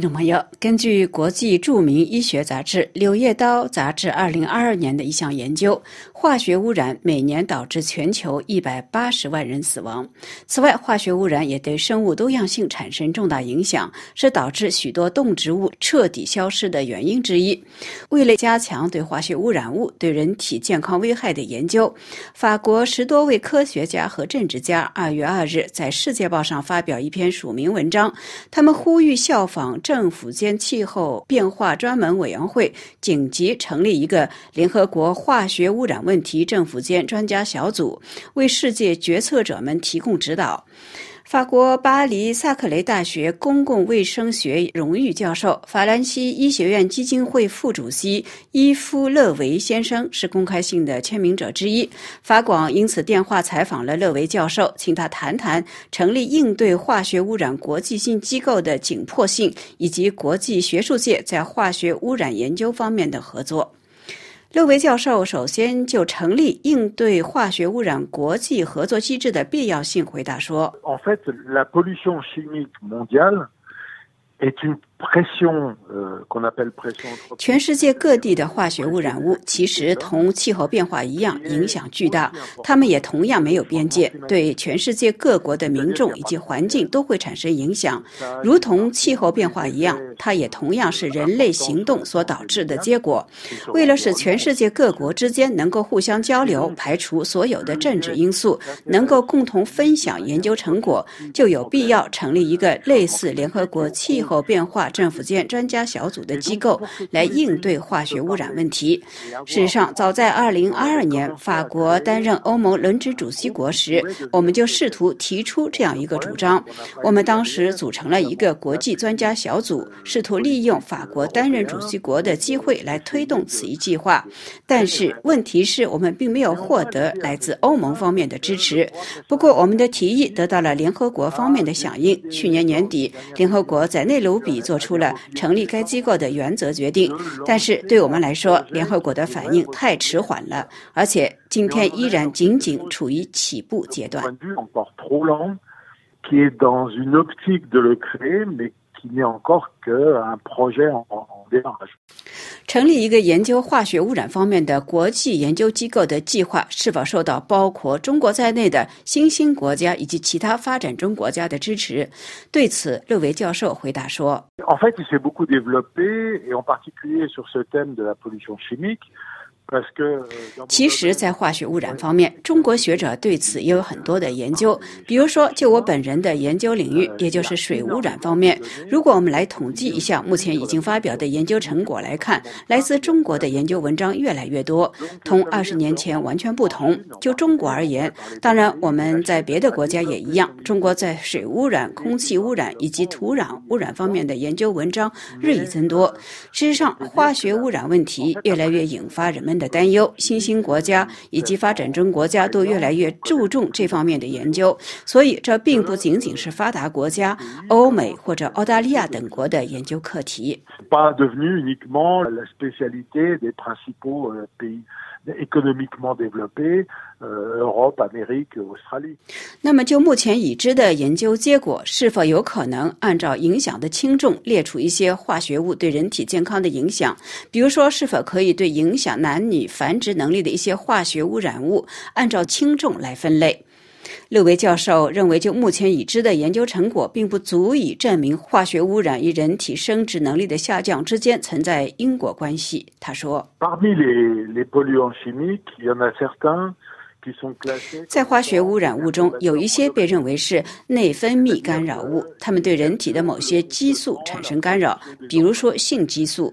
听众朋友，根据国际著名医学杂志《柳叶刀》杂志二零二二年的一项研究，化学污染每年导致全球一百八十万人死亡。此外，化学污染也对生物多样性产生重大影响，是导致许多动植物彻底消失的原因之一。为了加强对化学污染物对人体健康危害的研究，法国十多位科学家和政治家二月二日在《世界报》上发表一篇署名文章，他们呼吁效仿。政府间气候变化专门委员会紧急成立一个联合国化学污染问题政府间专家小组，为世界决策者们提供指导。法国巴黎萨克雷大学公共卫生学荣誉教授、法兰西医学院基金会副主席伊夫勒维先生是公开信的签名者之一。法广因此电话采访了勒维教授，请他谈谈成立应对化学污染国际性机构的紧迫性，以及国际学术界在化学污染研究方面的合作。六位教授首先就成立应对化学污染国际合作机制的必要性回答说。全世界各地的化学污染物其实同气候变化一样影响巨大，它们也同样没有边界，对全世界各国的民众以及环境都会产生影响。如同气候变化一样，它也同样是人类行动所导致的结果。为了使全世界各国之间能够互相交流，排除所有的政治因素，能够共同分享研究成果，就有必要成立一个类似联合国气候变化。政府间专家小组的机构来应对化学污染问题。事实上，早在2022年，法国担任欧盟轮值主席国时，我们就试图提出这样一个主张。我们当时组成了一个国际专家小组，试图利用法国担任主席国的机会来推动此一计划。但是，问题是我们并没有获得来自欧盟方面的支持。不过，我们的提议得到了联合国方面的响应。去年年底，联合国在内卢比做。出了成立该机构的原则决定，但是对我们来说，联合国的反应太迟缓了，而且今天依然仅仅处于起步阶段。成立一个研究化学污染方面的国际研究机构的计划，是否受到包括中国在内的新兴国家以及其他发展中国家的支持？对此，勒维教授回答说。其实，在化学污染方面，中国学者对此也有很多的研究。比如说，就我本人的研究领域，也就是水污染方面，如果我们来统计一下目前已经发表的研究成果来看，来自中国的研究文章越来越多，同二十年前完全不同。就中国而言，当然我们在别的国家也一样，中国在水污染、空气污染以及土壤污染方面的研究文章日益增多。事实上，化学污染问题越来越引发人们。的担忧，新兴国家以及发展中国家都越来越注重这方面的研究，所以这并不仅仅是发达国家、欧美或者澳大利亚等国的研究课题。那么，就目前已知的研究结果，是否有可能按照影响的轻重列出一些化学物对人体健康的影响？比如说，是否可以对影响男女繁殖能力的一些化学污染物按照轻重来分类？六位教授认为，就目前已知的研究成果，并不足以证明化学污染与人体生殖能力的下降之间存在因果关系。他说。在化学污染物中，有一些被认为是内分泌干扰物，它们对人体的某些激素产生干扰，比如说性激素。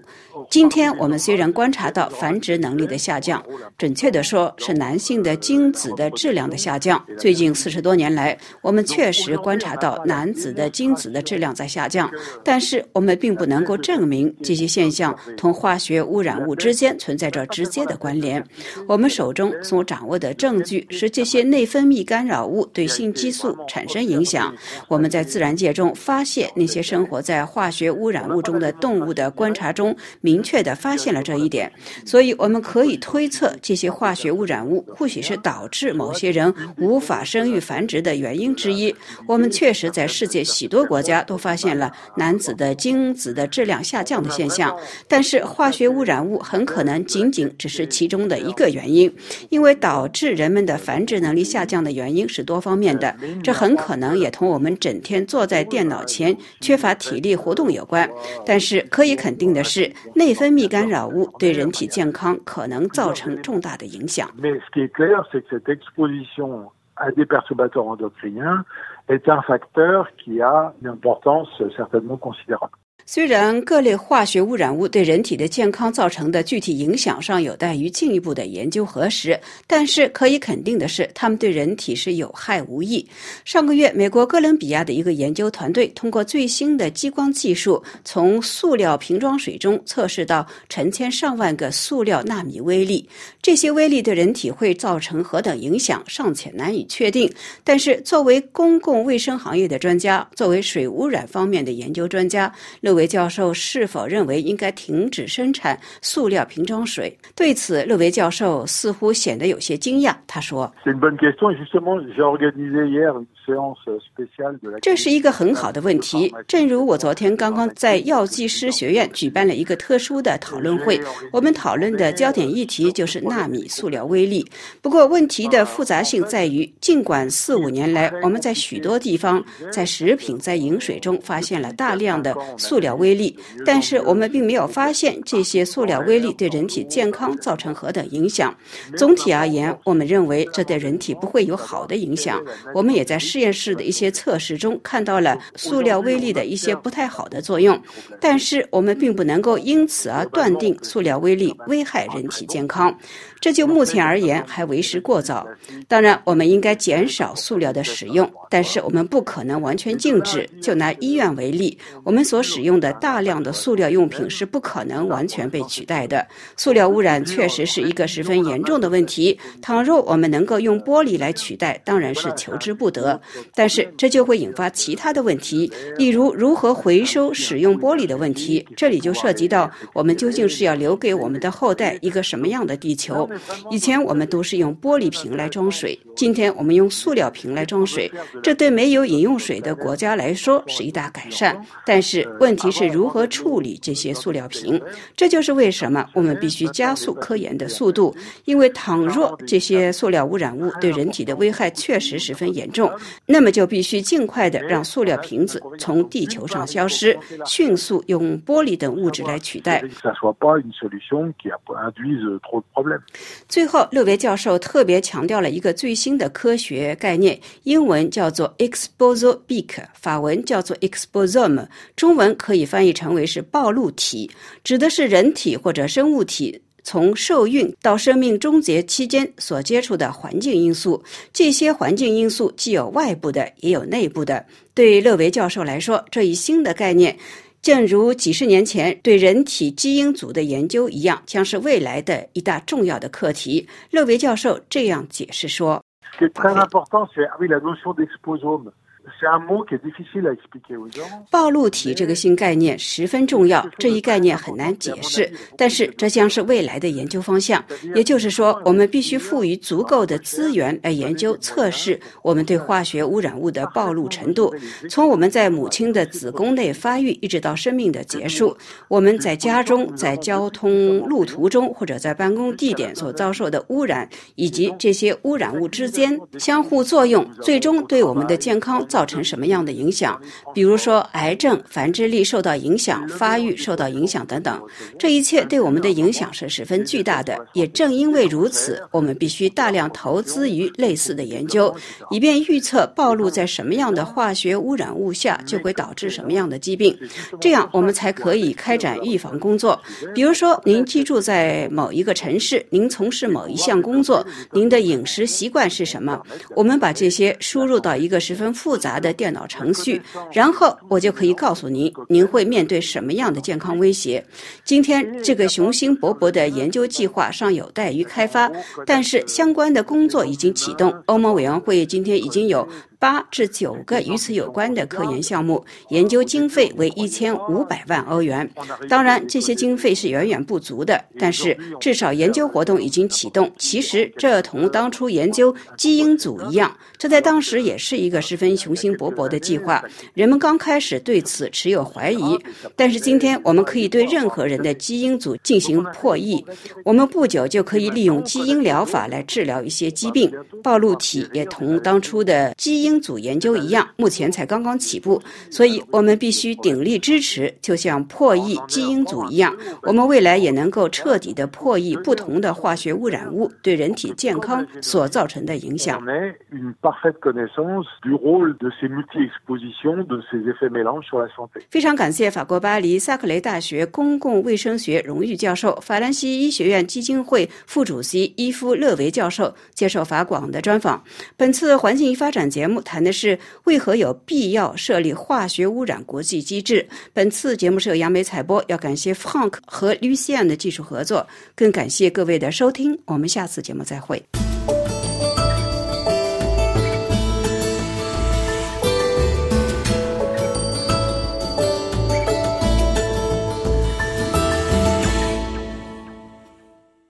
今天我们虽然观察到繁殖能力的下降，准确地说是男性的精子的质量的下降。最近四十多年来，我们确实观察到男子的精子的质量在下降，但是我们并不能够证明这些现象同化学污染物之间存在着直接的关联。我们手中所掌握的证证据使这些内分泌干扰物对性激素产生影响。我们在自然界中发现那些生活在化学污染物中的动物的观察中，明确地发现了这一点。所以，我们可以推测，这些化学污染物或许是导致某些人无法生育繁殖的原因之一。我们确实在世界许多国家都发现了男子的精子的质量下降的现象，但是化学污染物很可能仅仅只是其中的一个原因，因为导致人人们的繁殖能力下降的原因是多方面的这很可能也同我们整天坐在电脑前缺乏体力活动有关。但是可以肯定的是内分泌干扰物对人体健康可能造成重大的影响。虽然各类化学污染物对人体的健康造成的具体影响尚有待于进一步的研究核实，但是可以肯定的是，它们对人体是有害无益。上个月，美国哥伦比亚的一个研究团队通过最新的激光技术，从塑料瓶装水中测试到成千上万个塑料纳米微粒。这些微粒对人体会造成何等影响，尚且难以确定。但是，作为公共卫生行业的专家，作为水污染方面的研究专家，乐维教授是否认为应该停止生产塑料瓶装水？对此，乐维教授似乎显得有些惊讶。他说：“这是一个很好的问题。正如我昨天刚刚在药剂师学院举办了一个特殊的讨论会，我们讨论的焦点议题。就是纳米塑料微粒。不过，问题。的复杂性在于，尽管四五年来我们在许多地方，在食品、在饮水中发现了大量的塑料。”微粒，但是我们并没有发现这些塑料微粒对人体健康造成何等影响。总体而言，我们认为这对人体不会有好的影响。我们也在实验室的一些测试中看到了塑料微粒的一些不太好的作用，但是我们并不能够因此而断定塑料微粒危害人体健康。这就目前而言还为时过早。当然，我们应该减少塑料的使用，但是我们不可能完全禁止。就拿医院为例，我们所使用的大量的塑料用品是不可能完全被取代的。塑料污染确实是一个十分严重的问题。倘若我们能够用玻璃来取代，当然是求之不得。但是这就会引发其他的问题，例如如何回收使用玻璃的问题。这里就涉及到我们究竟是要留给我们的后代一个什么样的地球。以前我们都是用玻璃瓶来装水，今天我们用塑料瓶来装水，这对没有饮用水的国家来说是一大改善。但是问题是如何处理这些塑料瓶？这就是为什么我们必须加速科研的速度。因为倘若这些塑料污染物对人体的危害确实十分严重，那么就必须尽快的让塑料瓶子从地球上消失，迅速用玻璃等物质来取代。最后，六维教授特别强调了一个最新的科学概念，英文叫做 exposobic，法文叫做 exposome，中文可以翻译成为是暴露体，指的是人体或者生物体从受孕到生命终结期间所接触的环境因素。这些环境因素既有外部的，也有内部的。对勒维教授来说，这一新的概念。正如几十年前对人体基因组的研究一样，将是未来的一大重要的课题。勒维教授这样解释说。暴露体这个新概念十分重要，这一概念很难解释，但是这将是未来的研究方向。也就是说，我们必须赋予足够的资源来研究测试我们对化学污染物的暴露程度。从我们在母亲的子宫内发育，一直到生命的结束，我们在家中、在交通路途中或者在办公地点所遭受的污染，以及这些污染物之间相互作用，最终对我们的健康造。造成什么样的影响？比如说，癌症、繁殖力受到影响、发育受到影响等等，这一切对我们的影响是十分巨大的。也正因为如此，我们必须大量投资于类似的研究，以便预测暴露在什么样的化学污染物下就会导致什么样的疾病，这样我们才可以开展预防工作。比如说，您居住在某一个城市，您从事某一项工作，您的饮食习惯是什么？我们把这些输入到一个十分复杂。杂的电脑程序，然后我就可以告诉您，您会面对什么样的健康威胁。今天这个雄心勃勃的研究计划尚有待于开发，但是相关的工作已经启动。欧盟委员会今天已经有。八至九个与此有关的科研项目，研究经费为一千五百万欧元。当然，这些经费是远远不足的，但是至少研究活动已经启动。其实，这同当初研究基因组一样，这在当时也是一个十分雄心勃勃的计划。人们刚开始对此持有怀疑，但是今天我们可以对任何人的基因组进行破译。我们不久就可以利用基因疗法来治疗一些疾病。暴露体也同当初的基因。基因组研究一样，目前才刚刚起步，所以我们必须鼎力支持，就像破译基因组一样，我们未来也能够彻底的破译不同的化学污染物对人体健康所造成的影响。非常感谢法国巴黎萨克雷大学公共卫生学荣誉教授、法兰西医学院基金会副主席伊夫勒维教授接受法广的专访。本次环境与发展节目谈的是为何有必要设立化学污染国际机制。本次节目是由杨梅采播，要感谢 Frank 和 Lucian 的技术合作，更感谢各位的收听。我们下次节目再会。